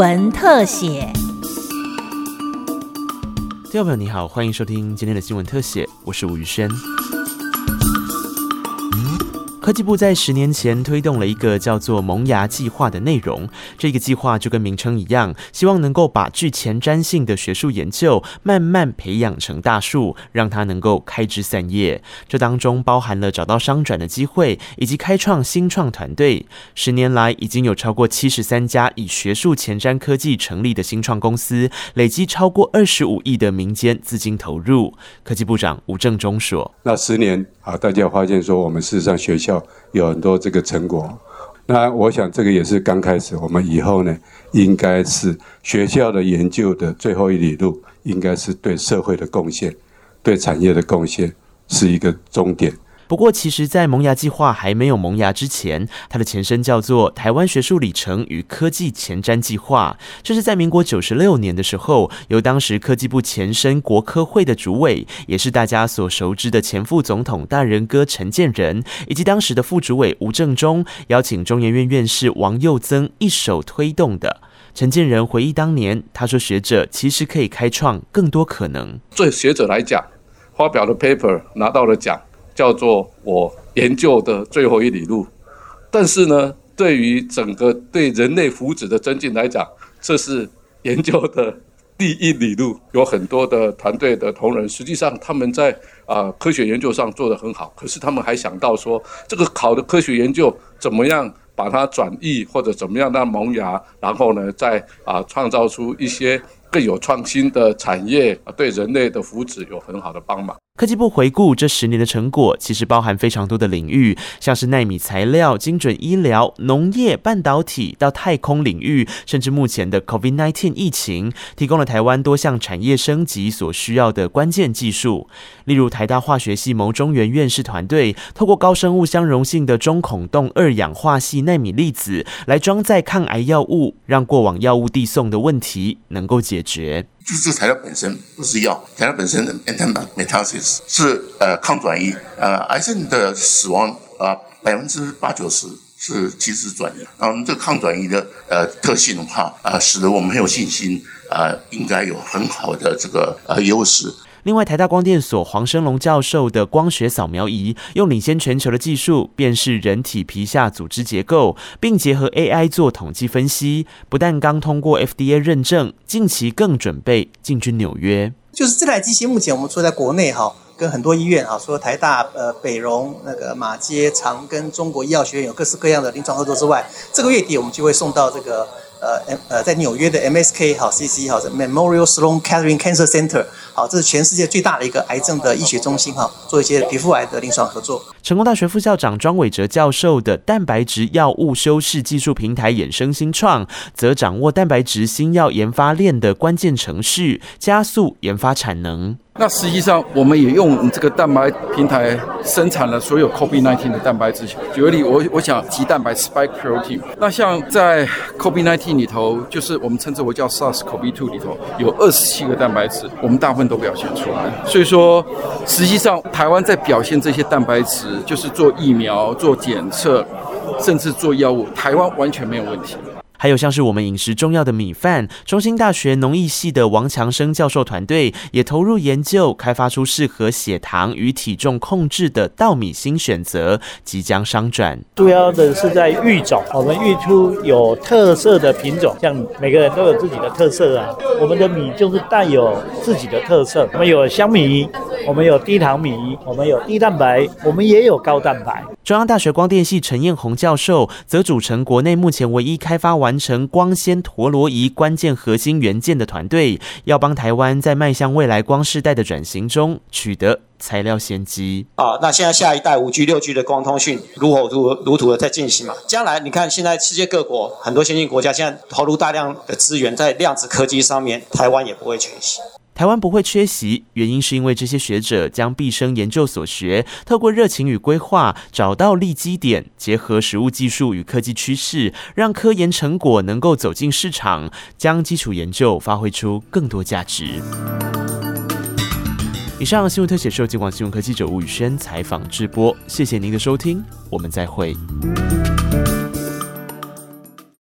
文特写。听众朋友你好，欢迎收听今天的新闻特写，我是吴宇轩。科技部在十年前推动了一个叫做“萌芽计划”的内容。这个计划就跟名称一样，希望能够把具前瞻性的学术研究慢慢培养成大树，让它能够开枝散叶。这当中包含了找到商转的机会，以及开创新创团队。十年来，已经有超过七十三家以学术前瞻科技成立的新创公司，累积超过二十五亿的民间资金投入。科技部长吴正中说：“那十年啊，大家发现说，我们事实上学校。”有很多这个成果，那我想这个也是刚开始。我们以后呢，应该是学校的研究的最后一里路，应该是对社会的贡献、对产业的贡献，是一个终点。不过，其实，在萌芽计划还没有萌芽之前，它的前身叫做台湾学术里程与科技前瞻计划。这是在民国九十六年的时候，由当时科技部前身国科会的主委，也是大家所熟知的前副总统大人哥陈建仁，以及当时的副主委吴正中，邀请中研院院士王佑增一手推动的。陈建仁回忆当年，他说：“学者其实可以开创更多可能。对学者来讲，发表的 paper 拿到了奖。”叫做我研究的最后一里路，但是呢，对于整个对人类福祉的增进来讲，这是研究的第一里路。有很多的团队的同仁，实际上他们在啊科学研究上做得很好，可是他们还想到说，这个好的科学研究怎么样把它转译，或者怎么样让萌芽，然后呢，再啊创造出一些更有创新的产业，对人类的福祉有很好的帮忙。科技部回顾这十年的成果，其实包含非常多的领域，像是纳米材料、精准医疗、农业、半导体到太空领域，甚至目前的 COVID-19 疫情，提供了台湾多项产业升级所需要的关键技术。例如，台大化学系牟中原院士团队，透过高生物相容性的中孔洞二氧化系纳米粒子来装载抗癌药物，让过往药物递送的问题能够解决。就是这材料本身不是药，材料本身的 antimetastasis 是呃抗转移，呃癌症的死亡啊百分之八九十是及时转移，然后这个抗转移的呃特性的话啊，使得我们很有信心啊，应该有很好的这个呃优势。另外，台大光电所黄生龙教授的光学扫描仪，用领先全球的技术辨识人体皮下组织结构，并结合 AI 做统计分析。不但刚通过 FDA 认证，近期更准备进军纽约。就是这台机器，目前我们说在国内哈，跟很多医院啊，说台大、呃北荣、那个马街、长跟、中国医药学院有各式各样的临床合作之外，这个月底我们就会送到这个。呃呃，在纽约的 MSK 好，CC 好，Memorial Sloan Kettering Cancer Center 好，这是全世界最大的一个癌症的医学中心哈，做一些皮肤癌的临床合作。成功大学副校长庄伟哲教授的蛋白质药物修饰技术平台衍生新创，则掌握蛋白质新药研发链的关键程序，加速研发产能。那实际上，我们也用这个蛋白平台生产了所有 COVID-19 的蛋白质。举个例，我我想集蛋白 spike protein。那像在 COVID-19 里头，就是我们称之为叫 SARS-CoV-2 里头，有二十七个蛋白质，我们大部分都表现出来。所以说，实际上台湾在表现这些蛋白质，就是做疫苗、做检测，甚至做药物，台湾完全没有问题。还有像是我们饮食重要的米饭，中兴大学农艺系的王强生教授团队也投入研究，开发出适合血糖与体重控制的稻米新选择，即将商转。主要的是在育种，我们育出有特色的品种，像每个人都有自己的特色啊。我们的米就是带有自己的特色，我们有香米，我们有低糖米，我们有低蛋白，我们也有高蛋白。中央大学光电系陈彦宏教授则组成国内目前唯一开发完。成光纤陀螺仪关键核心元件的团队，要帮台湾在迈向未来光世代的转型中取得材料先机。啊，那现在下一代五 G、六 G 的光通讯如火如如荼的在进行嘛？将来你看，现在世界各国很多先进国家现在投入大量的资源在量子科技上面，台湾也不会缺席。台湾不会缺席，原因是因为这些学者将毕生研究所学，透过热情与规划，找到利基点，结合实物技术与科技趋势，让科研成果能够走进市场，将基础研究发挥出更多价值。以上新闻特写受金广新闻科记者吴宇轩采访直播，谢谢您的收听，我们再会。